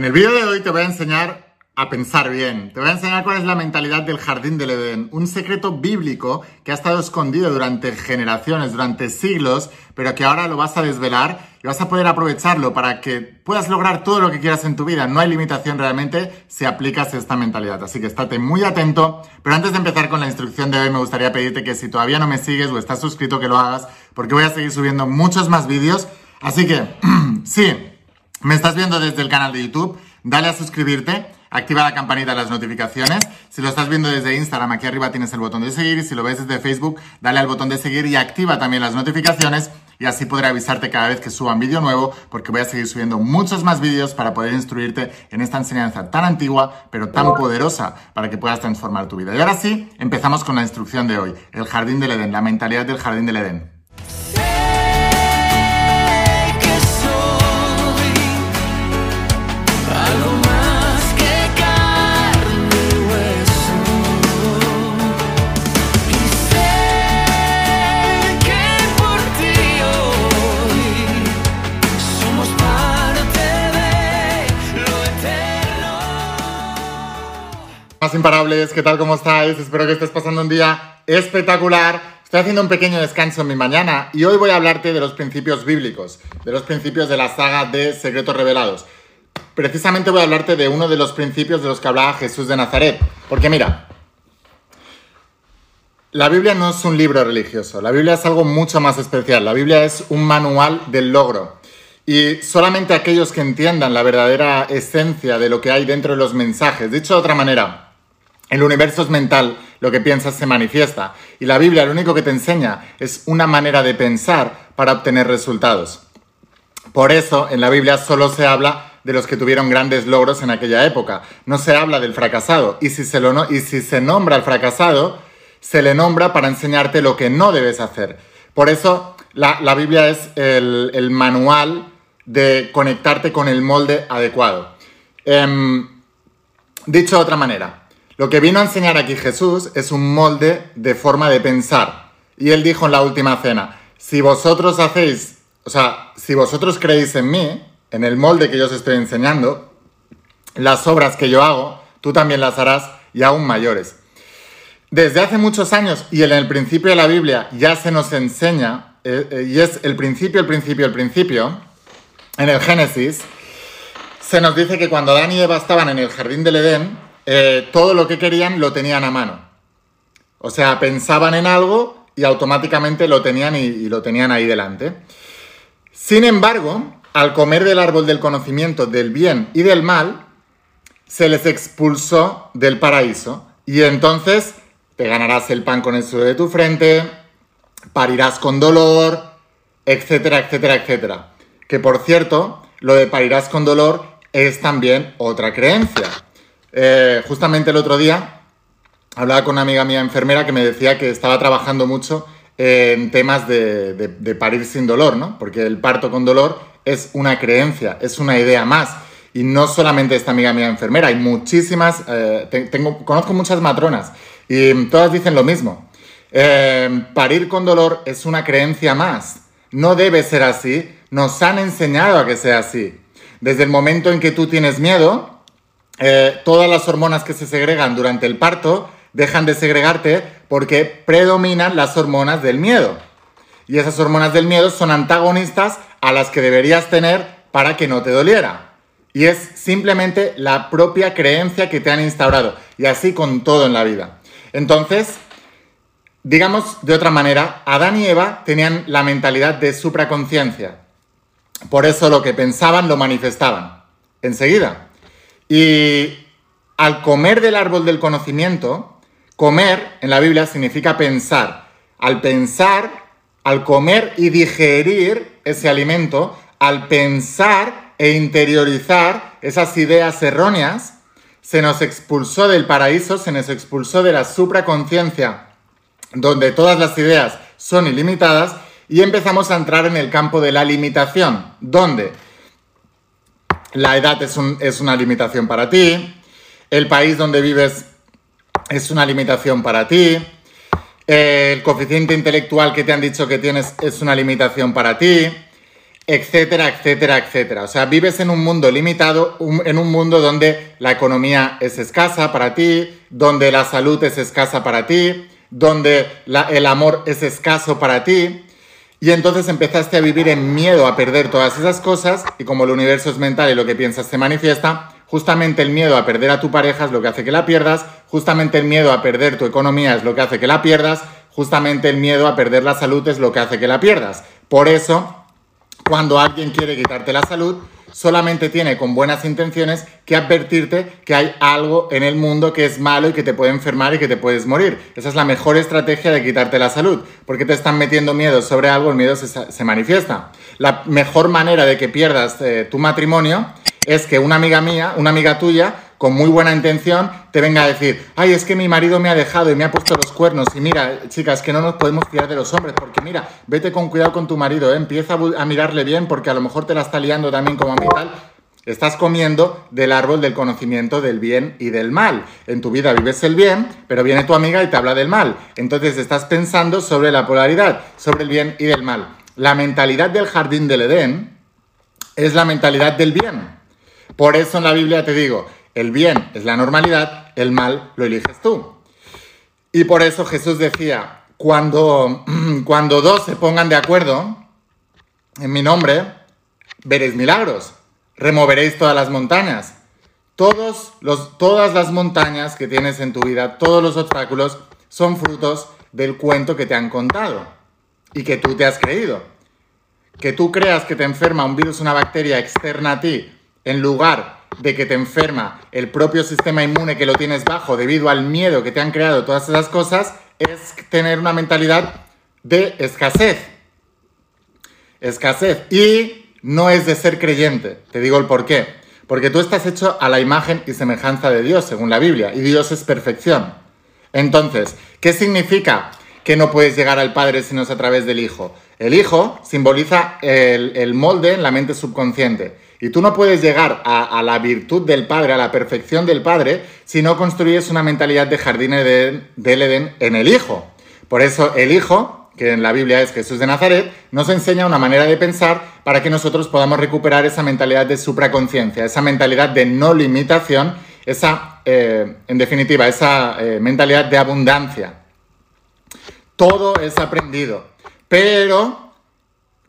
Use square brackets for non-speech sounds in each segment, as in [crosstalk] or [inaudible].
En el vídeo de hoy te voy a enseñar a pensar bien. Te voy a enseñar cuál es la mentalidad del jardín del Edén, un secreto bíblico que ha estado escondido durante generaciones, durante siglos, pero que ahora lo vas a desvelar y vas a poder aprovecharlo para que puedas lograr todo lo que quieras en tu vida. No hay limitación realmente si aplicas esta mentalidad. Así que estate muy atento. Pero antes de empezar con la instrucción de hoy, me gustaría pedirte que si todavía no me sigues o estás suscrito, que lo hagas, porque voy a seguir subiendo muchos más vídeos. Así que, [clears throat] sí, me estás viendo desde el canal de YouTube, dale a suscribirte, activa la campanita de las notificaciones. Si lo estás viendo desde Instagram, aquí arriba tienes el botón de seguir y si lo ves desde Facebook, dale al botón de seguir y activa también las notificaciones y así podré avisarte cada vez que suba un vídeo nuevo porque voy a seguir subiendo muchos más vídeos para poder instruirte en esta enseñanza tan antigua pero tan poderosa para que puedas transformar tu vida. Y ahora sí, empezamos con la instrucción de hoy, el jardín del Edén, la mentalidad del jardín del Edén. Más imparables, ¿qué tal? ¿Cómo estáis? Espero que estés pasando un día espectacular. Estoy haciendo un pequeño descanso en mi mañana y hoy voy a hablarte de los principios bíblicos, de los principios de la saga de Secretos Revelados. Precisamente voy a hablarte de uno de los principios de los que hablaba Jesús de Nazaret. Porque mira, la Biblia no es un libro religioso, la Biblia es algo mucho más especial. La Biblia es un manual del logro. Y solamente aquellos que entiendan la verdadera esencia de lo que hay dentro de los mensajes, dicho de otra manera, el universo es mental, lo que piensas se manifiesta. Y la Biblia lo único que te enseña es una manera de pensar para obtener resultados. Por eso en la Biblia solo se habla de los que tuvieron grandes logros en aquella época. No se habla del fracasado. Y si se, lo y si se nombra al fracasado, se le nombra para enseñarte lo que no debes hacer. Por eso la, Biblia es el, manual de conectarte con el molde adecuado. Em, dicho de otra manera, lo que vino a enseñar aquí Jesús es un molde de forma de pensar. Y él dijo en la última cena, si vosotros hacéis, o sea, si vosotros creéis en mí, en el molde que yo os estoy enseñando, las obras que yo hago, tú también las harás y aún mayores. Desde hace muchos años y en el principio de la Biblia ya se nos enseña, eh, eh, y es el principio, el principio, el principio, en el Génesis, se nos dice que cuando Adán y Eva estaban en el jardín del Edén, eh, todo lo que querían lo tenían a mano. O sea, pensaban en algo y automáticamente lo tenían y, lo tenían ahí delante. Sin embargo, al comer del árbol del conocimiento del bien y del mal, se les expulsó del paraíso. Y entonces te ganarás el pan con el sudor de tu frente, parirás con dolor, etcétera, etcétera, etcétera. Que por cierto, lo de parirás con dolor es también otra creencia. Eh, justamente el otro día hablaba con una amiga mía enfermera que me decía que estaba trabajando mucho en temas de, parir sin dolor, ¿no? Porque el parto con dolor es una creencia, es una idea más. Y no solamente esta amiga mía enfermera, hay muchísimas, eh, tengo, conozco muchas matronas y todas dicen lo mismo. Eh, parir con dolor es una creencia más. No debe ser así. Nos han enseñado a que sea así. Desde el momento en que tú tienes miedo, eh, todas las hormonas que se segregan durante el parto dejan de segregarte porque predominan las hormonas del miedo. Y esas hormonas del miedo son antagonistas a las que deberías tener para que no te doliera. Y es simplemente la propia creencia que te han instaurado. Y así con todo en la vida. Entonces, digamos de otra manera, Adán y Eva tenían la mentalidad de supraconciencia. Por eso lo que pensaban lo manifestaban. Enseguida. Y al comer del árbol del conocimiento, comer en la Biblia significa pensar. Al pensar, al comer y digerir ese alimento, al pensar e interiorizar esas ideas erróneas, se nos expulsó del paraíso, se nos expulsó de la supraconciencia, donde todas las ideas son ilimitadas, y empezamos a entrar en el campo de la limitación, donde la edad es, una limitación para ti, el país donde vives es una limitación para ti, el coeficiente intelectual que te han dicho que tienes es una limitación para ti, etcétera, etcétera, etcétera. O sea, vives en un mundo limitado, en un mundo donde la economía es escasa para ti, donde la salud es escasa para ti, donde el amor es escaso para ti. Y entonces empezaste a vivir en miedo a perder todas esas cosas y como el universo es mental y lo que piensas se manifiesta, justamente el miedo a perder a tu pareja es lo que hace que la pierdas, justamente el miedo a perder tu economía es lo que hace que la pierdas, justamente el miedo a perder la salud es lo que hace que la pierdas. Por eso, cuando alguien quiere quitarte la salud, solamente tiene con buenas intenciones que advertirte que hay algo en el mundo que es malo y que te puede enfermar y que te puedes morir. Esa es la mejor estrategia de quitarte la salud. Porque te están metiendo miedo sobre algo, el miedo se, manifiesta. La mejor manera de que pierdas eh, tu matrimonio es que una amiga mía, una amiga tuya, con muy buena intención, te venga a decir, ay, es que mi marido me ha dejado y me ha puesto los cuernos. Y mira, chicas, que no nos podemos fiar de los hombres, porque mira, vete con cuidado con tu marido, ¿eh? empieza a, mirarle bien, porque a lo mejor te la está liando también como a mí tal. Estás comiendo del árbol del conocimiento del bien y del mal. En tu vida vives el bien, pero viene tu amiga y te habla del mal. Entonces estás pensando sobre la polaridad, sobre el bien y del mal. La mentalidad del jardín del Edén es la mentalidad del bien. Por eso en la Biblia te digo, el bien es la normalidad, el mal lo eliges tú. Y por eso Jesús decía, cuando, [clears throat] cuando dos se pongan de acuerdo en mi nombre, veréis milagros, removeréis todas las montañas. Todos los, todas las montañas que tienes en tu vida, todos los obstáculos, son frutos del cuento que te han contado y que tú te has creído. Que tú creas que te enferma un virus, una bacteria externa a ti, en lugar de que te enferma el propio sistema inmune que lo tienes bajo debido al miedo que te han creado todas esas cosas, es tener una mentalidad de escasez. Escasez. Y no es de ser creyente. Te digo el por qué. Porque tú estás hecho a la imagen y semejanza de Dios, según la Biblia, y Dios es perfección. Entonces, ¿qué significa que no puedes llegar al Padre si no es a través del Hijo? El Hijo simboliza el, el molde en la mente subconsciente. Y tú no puedes llegar a, la virtud del Padre, a la perfección del Padre, si no construyes una mentalidad de jardín del Edén en el Hijo. Por eso el Hijo, que en la Biblia es Jesús de Nazaret, nos enseña una manera de pensar para que nosotros podamos recuperar esa mentalidad de supraconciencia, esa mentalidad de no limitación, esa, eh, en definitiva, esa eh, mentalidad de abundancia. Todo es aprendido, pero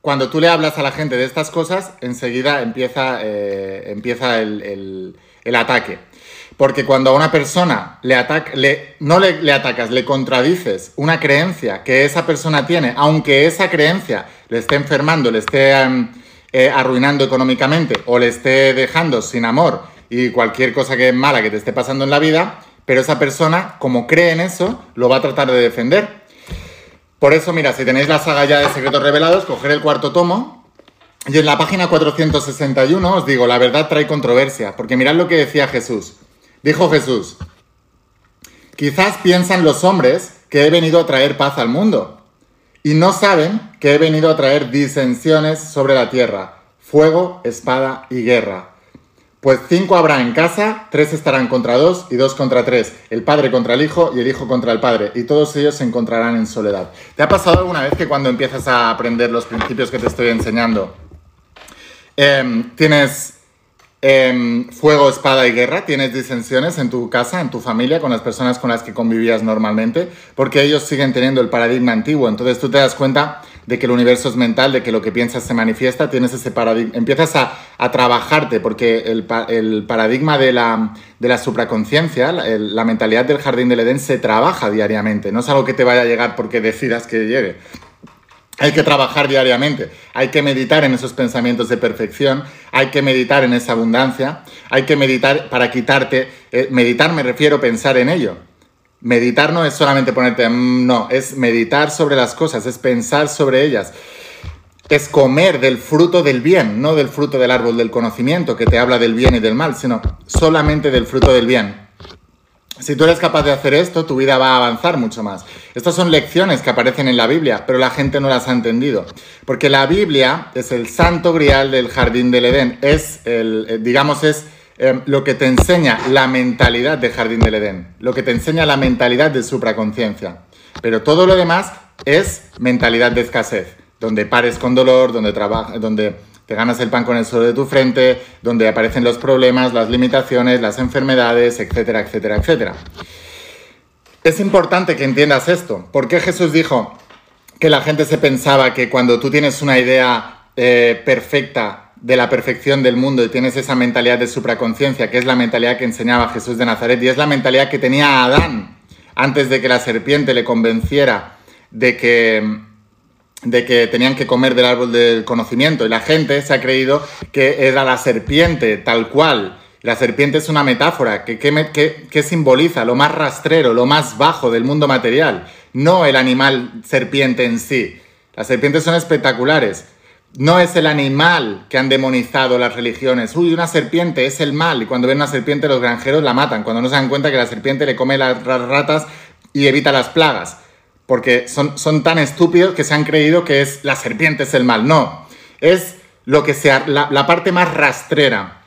cuando tú le hablas a la gente de estas cosas, enseguida empieza, eh, empieza el, ataque. Porque cuando a una persona le le, no le, atacas, le contradices una creencia que esa persona tiene, aunque esa creencia le esté enfermando, le esté em, eh, arruinando económicamente o le esté dejando sin amor y cualquier cosa que es mala que te esté pasando en la vida, pero esa persona, como cree en eso, lo va a tratar de defender por eso, mira, si tenéis la saga ya de Secretos Revelados, coger el cuarto tomo. Y en la página 461 os digo, la verdad trae controversia, porque mirad lo que decía Jesús. Dijo Jesús, quizás piensan los hombres que he venido a traer paz al mundo, y no saben que he venido a traer disensiones sobre la tierra, fuego, espada y guerra. Pues cinco habrá en casa, tres estarán contra dos y dos contra tres, el padre contra el hijo y el hijo contra el padre, y todos ellos se encontrarán en soledad. ¿Te ha pasado alguna vez que cuando empiezas a aprender los principios que te estoy enseñando, em, tienes em, fuego, espada y guerra? ¿Tienes disensiones en tu casa, en tu familia, con las personas con las que convivías normalmente? Porque ellos siguen teniendo el paradigma antiguo, entonces tú te das cuenta de que el universo es mental, de que lo que piensas se manifiesta, tienes ese paradigma, empiezas a, trabajarte, porque el, paradigma de la, de la supraconciencia, la, mentalidad del jardín del Edén se trabaja diariamente, no es algo que te vaya a llegar porque decidas que llegue. Hay que trabajar diariamente, hay que meditar en esos pensamientos de perfección, hay que meditar en esa abundancia, hay que meditar para quitarte, eh, meditar me refiero a pensar en ello, Meditar no es solamente ponerte, mm, no, es meditar sobre las cosas, es pensar sobre ellas. Es comer del fruto del bien, no del fruto del árbol del conocimiento que te habla del bien y del mal, sino solamente del fruto del bien. Si tú eres capaz de hacer esto, tu vida va a avanzar mucho más. Estas son lecciones que aparecen en la Biblia, pero la gente no las ha entendido. Porque la Biblia es el santo grial del jardín del Edén. Es el, eh, digamos, es Em, lo que te enseña la mentalidad de Jardín del Edén, lo que te enseña la mentalidad de supraconciencia. Pero todo lo demás es mentalidad de escasez, donde pares con dolor, donde, donde te ganas el pan con el suelo de tu frente, donde aparecen los problemas, las limitaciones, las enfermedades, etcétera, etcétera, etcétera. Es importante que entiendas esto. ¿Por qué Jesús dijo que la gente se pensaba que cuando tú tienes una idea eh, perfecta de la perfección del mundo y tienes esa mentalidad de supraconciencia, que es la mentalidad que enseñaba Jesús de Nazaret y es la mentalidad que tenía Adán antes de que la serpiente le convenciera de que, de que tenían que comer del árbol del conocimiento. Y la gente se ha creído que era la serpiente tal cual. La serpiente es una metáfora que, que, que simboliza lo más rastrero, lo más bajo del mundo material, no el animal serpiente en sí. Las serpientes son espectaculares. No es el animal que han demonizado las religiones. Uy, una serpiente es el mal. Y cuando ven una serpiente los granjeros la matan. Cuando no se dan cuenta que la serpiente le come las ratas y evita las plagas porque son, son tan estúpidos que se han creído que es la serpiente es el mal. No, es lo que sea, la, parte más rastrera.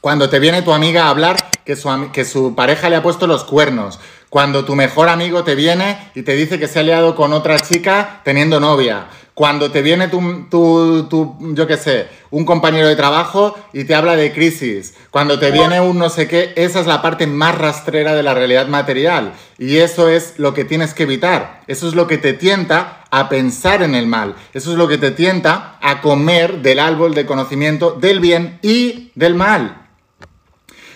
Cuando te viene tu amiga a hablar que su, que su pareja le ha puesto los cuernos. Cuando tu mejor amigo te viene y te dice que se ha liado con otra chica teniendo novia cuando te viene tu, tu, yo qué sé, un compañero de trabajo y te habla de crisis, cuando te viene un no sé qué, esa es la parte más rastrera de la realidad material. Y eso es lo que tienes que evitar. Eso es lo que te tienta a pensar en el mal. Eso es lo que te tienta a comer del árbol de conocimiento del bien y del mal.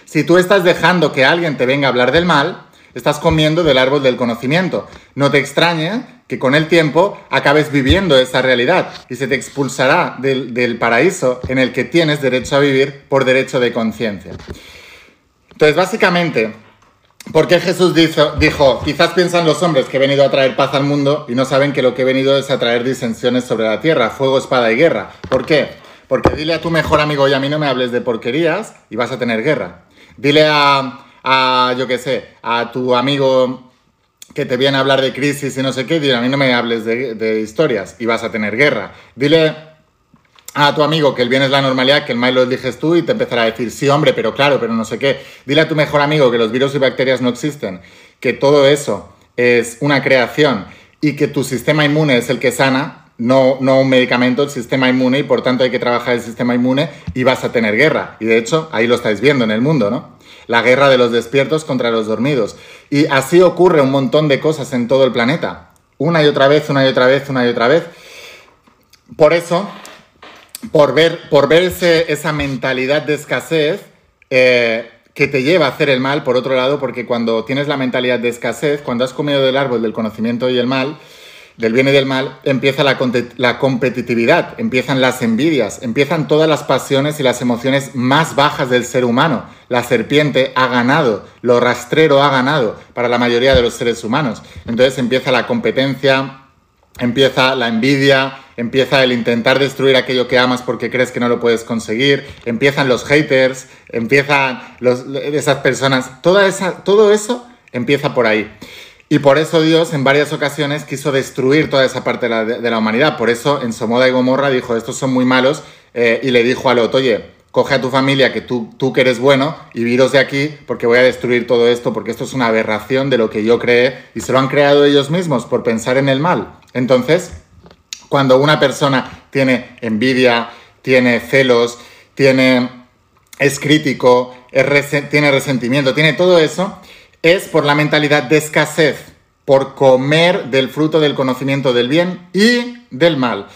Si tú estás dejando que alguien te venga a hablar del mal, estás comiendo del árbol del conocimiento. No te extrañe que con el tiempo acabes viviendo esa realidad y se te expulsará del, paraíso en el que tienes derecho a vivir por derecho de conciencia. Entonces, básicamente, ¿por qué Jesús dijo, dijo, quizás piensan los hombres que he venido a traer paz al mundo y no saben que lo que he venido es a traer disensiones sobre la tierra, fuego, espada y guerra? ¿Por qué? Porque dile a tu mejor amigo, y a mí no me hables de porquerías y vas a tener guerra. Dile a, a yo qué sé, a tu amigo que te viene a hablar de crisis y no sé qué, dile, a mí no me hables de, historias y vas a tener guerra. Dile a tu amigo que el bien es la normalidad, que el mal lo eliges tú y te empezará a decir, sí, hombre, pero claro, pero no sé qué. Dile a tu mejor amigo que los virus y bacterias no existen, que todo eso es una creación y que tu sistema inmune es el que sana, no, no un medicamento, el sistema inmune, y por tanto hay que trabajar el sistema inmune y vas a tener guerra. Y de hecho, ahí lo estáis viendo en el mundo, ¿no? La guerra de los despiertos contra los dormidos. Y así ocurre un montón de cosas en todo el planeta. Una y otra vez, una y otra vez, una y otra vez. Por eso, por ver, por esa mentalidad de escasez eh, que te lleva a hacer el mal, por otro lado, porque cuando tienes la mentalidad de escasez, cuando has comido del árbol del conocimiento y el mal, del bien y del mal, empieza la, competitividad, empiezan las envidias, empiezan todas las pasiones y las emociones más bajas del ser humano. La serpiente ha ganado, lo rastrero ha ganado para la mayoría de los seres humanos. Entonces empieza la competencia, empieza la envidia, empieza el intentar destruir aquello que amas porque crees que no lo puedes conseguir, empiezan los haters, empiezan esas personas, toda esa, todo eso empieza por ahí. Y por eso Dios en varias ocasiones quiso destruir toda esa parte de la, humanidad. Por eso en Somoda y Gomorra dijo, estos son muy malos, eh, y le dijo a Lot, oye, coge a tu familia, que tú, tú que eres bueno, y viros de aquí, porque voy a destruir todo esto, porque esto es una aberración de lo que yo creé, y se lo han creado ellos mismos por pensar en el mal. Entonces, cuando una persona tiene envidia, tiene celos, tiene, es crítico, tiene resentimiento, tiene todo eso, es por la mentalidad de escasez, por comer del fruto del conocimiento del bien y del mal.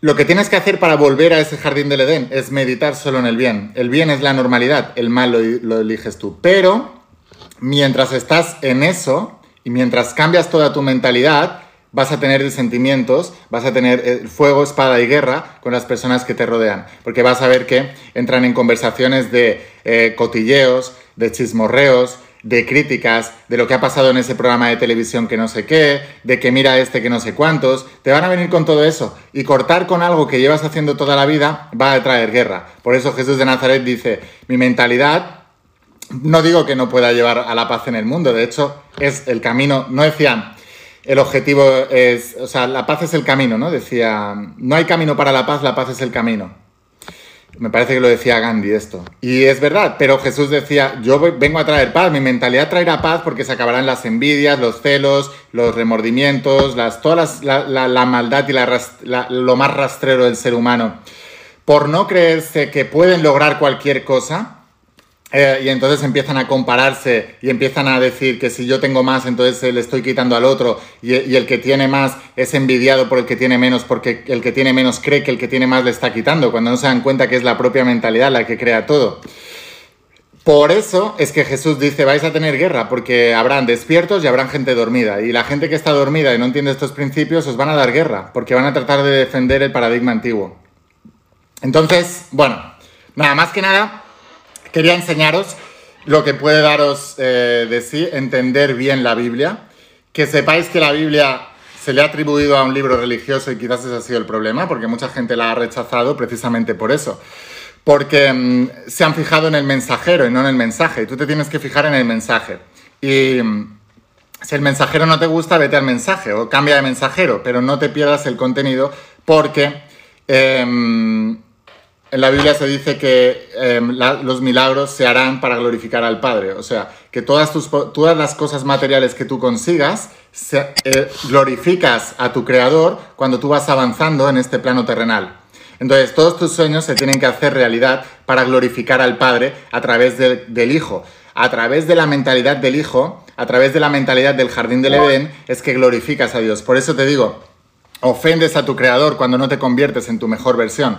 Lo que tienes que hacer para volver a ese jardín del Edén es meditar solo en el bien. El bien es la normalidad, el mal lo, eliges tú. Pero mientras estás en eso y mientras cambias toda tu mentalidad, vas a tener sentimientos, vas a tener eh, fuego, espada y guerra con las personas que te rodean. Porque vas a ver que entran en conversaciones de eh, cotilleos, de chismorreos, de críticas, de lo que ha pasado en ese programa de televisión que no sé qué, de que mira este que no sé cuántos, te van a venir con todo eso. Y cortar con algo que llevas haciendo toda la vida va a traer guerra. Por eso Jesús de Nazaret dice, mi mentalidad, no digo que no pueda llevar a la paz en el mundo, de hecho es el camino, no decían, el objetivo es, o sea, la paz es el camino, ¿no? Decía, no hay camino para la paz, la paz es el camino. Me parece que lo decía Gandhi esto. Y es verdad, pero Jesús decía, yo vengo a traer paz, mi mentalidad traerá paz porque se acabarán las envidias, los celos, los remordimientos, las, toda la, maldad y lo más rastrero del ser humano. por no creerse que pueden lograr cualquier cosa, eh, y entonces empiezan a compararse y empiezan a decir que si yo tengo más, entonces le estoy quitando al otro y, y, el que tiene más es envidiado por el que tiene menos porque el que tiene menos cree que el que tiene más le está quitando, cuando no se dan cuenta que es la propia mentalidad la que crea todo. Por eso es que Jesús dice, vais a tener guerra, porque habrán despiertos y habrán gente dormida. Y la gente que está dormida y no entiende estos principios os van a dar guerra, porque van a tratar de defender el paradigma antiguo. Entonces, bueno, nada más que nada, quería enseñaros lo que puede daros eh, de sí entender bien la Biblia. Que sepáis que la Biblia se le ha atribuido a un libro religioso y quizás ese ha sido el problema, porque mucha gente la ha rechazado precisamente por eso. Porque mm, se han fijado en el mensajero y no en el mensaje. Y tú te tienes que fijar en el mensaje. Y mm, si el mensajero no te gusta, vete al mensaje o cambia de mensajero, pero no te pierdas el contenido porque em, en la Biblia se dice que em, los milagros se harán para glorificar al Padre. O sea, que todas, tus, todas las cosas materiales que tú consigas, eh, glorificas a tu Creador cuando tú vas avanzando en este plano terrenal. Entonces, todos tus sueños se tienen que hacer realidad para glorificar al Padre a través del Hijo. A través de la mentalidad del Hijo, a través de la mentalidad del jardín del Edén, es que glorificas a Dios. Por eso te digo, ofendes a tu Creador cuando no te conviertes en tu mejor versión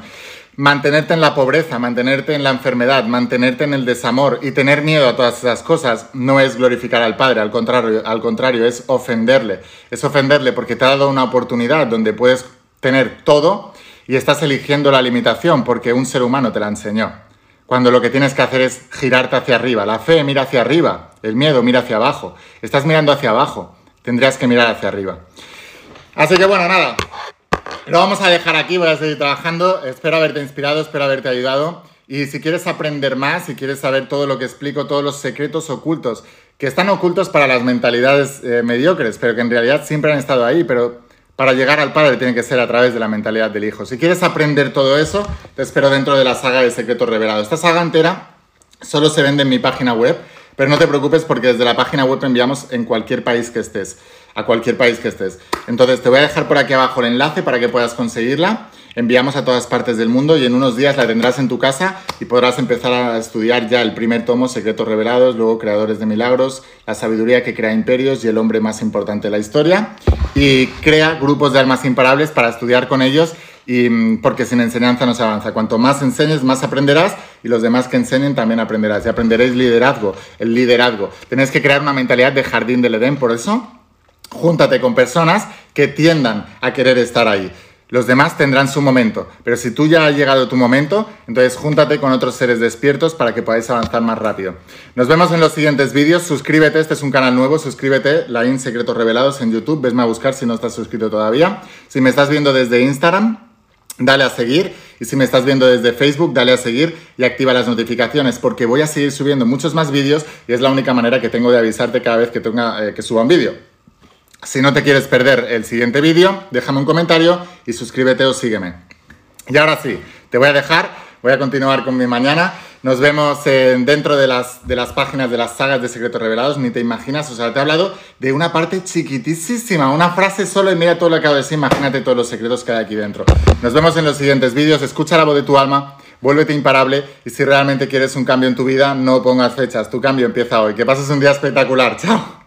mantenerte en la pobreza, mantenerte en la enfermedad, mantenerte en el desamor y tener miedo a todas esas cosas no es glorificar al Padre, al contrario, al contrario, es ofenderle. Es ofenderle porque te ha dado una oportunidad donde puedes tener todo y estás eligiendo la limitación porque un ser humano te la enseñó. Cuando lo que tienes que hacer es girarte hacia arriba. La fe mira hacia arriba, el miedo mira hacia abajo. Estás mirando hacia abajo, tendrías que mirar hacia arriba. Así que bueno, nada, lo vamos a dejar aquí, voy a seguir trabajando. Espero haberte inspirado, espero haberte ayudado. Y si quieres aprender más, si quieres saber todo lo que explico, todos los secretos ocultos, que están ocultos para las mentalidades eh, mediocres, pero que en realidad siempre han estado ahí, pero para llegar al Padre tiene que ser a través de la mentalidad del Hijo. Si quieres aprender todo eso, te espero dentro de la saga de Secretos Revelados. Esta saga entera solo se vende en mi página web, pero no te preocupes porque desde la página web enviamos en cualquier país que estés a cualquier país que estés. Entonces te voy a dejar por aquí abajo el enlace para que puedas conseguirla. Enviamos a todas partes del mundo y en unos días la tendrás en tu casa y podrás empezar a estudiar ya el primer tomo, Secretos Revelados, luego Creadores de Milagros, la sabiduría que crea imperios y el hombre más importante de la historia. Y crea grupos de almas imparables para estudiar con ellos y mm, porque sin enseñanza no se avanza. Cuanto más enseñes, más aprenderás y los demás que enseñen también aprenderás. Y aprenderéis liderazgo, el liderazgo. Tenéis que crear una mentalidad de jardín del Edén, por eso júntate con personas que tiendan a querer estar ahí. Los demás tendrán su momento, pero si tú ya ha llegado tu momento, entonces júntate con otros seres despiertos para que podáis avanzar más rápido. Nos vemos en los siguientes vídeos. Suscríbete, este es un canal nuevo, suscríbete, la IN Secretos Revelados en YouTube. Vesme a buscar si no estás suscrito todavía. Si me estás viendo desde Instagram, dale a seguir. Y si me estás viendo desde Facebook, dale a seguir y activa las notificaciones porque voy a seguir subiendo muchos más vídeos y es la única manera que tengo de avisarte cada vez que, tenga, eh, que suba un vídeo. Si no te quieres perder el siguiente vídeo, déjame un comentario y suscríbete o sígueme. Y ahora sí, te voy a dejar, voy a continuar con mi mañana. Nos vemos dentro de las, de las páginas de las sagas de Secretos Revelados, ni te imaginas, o sea, te he hablado de una parte chiquitísima, una frase solo y mira todo lo que acabo de decir, imagínate todos los secretos que hay aquí dentro. Nos vemos en los siguientes vídeos, escucha la voz de tu alma, vuélvete imparable y si realmente quieres un cambio en tu vida, no pongas fechas, tu cambio empieza hoy. Que pases un día espectacular, chao.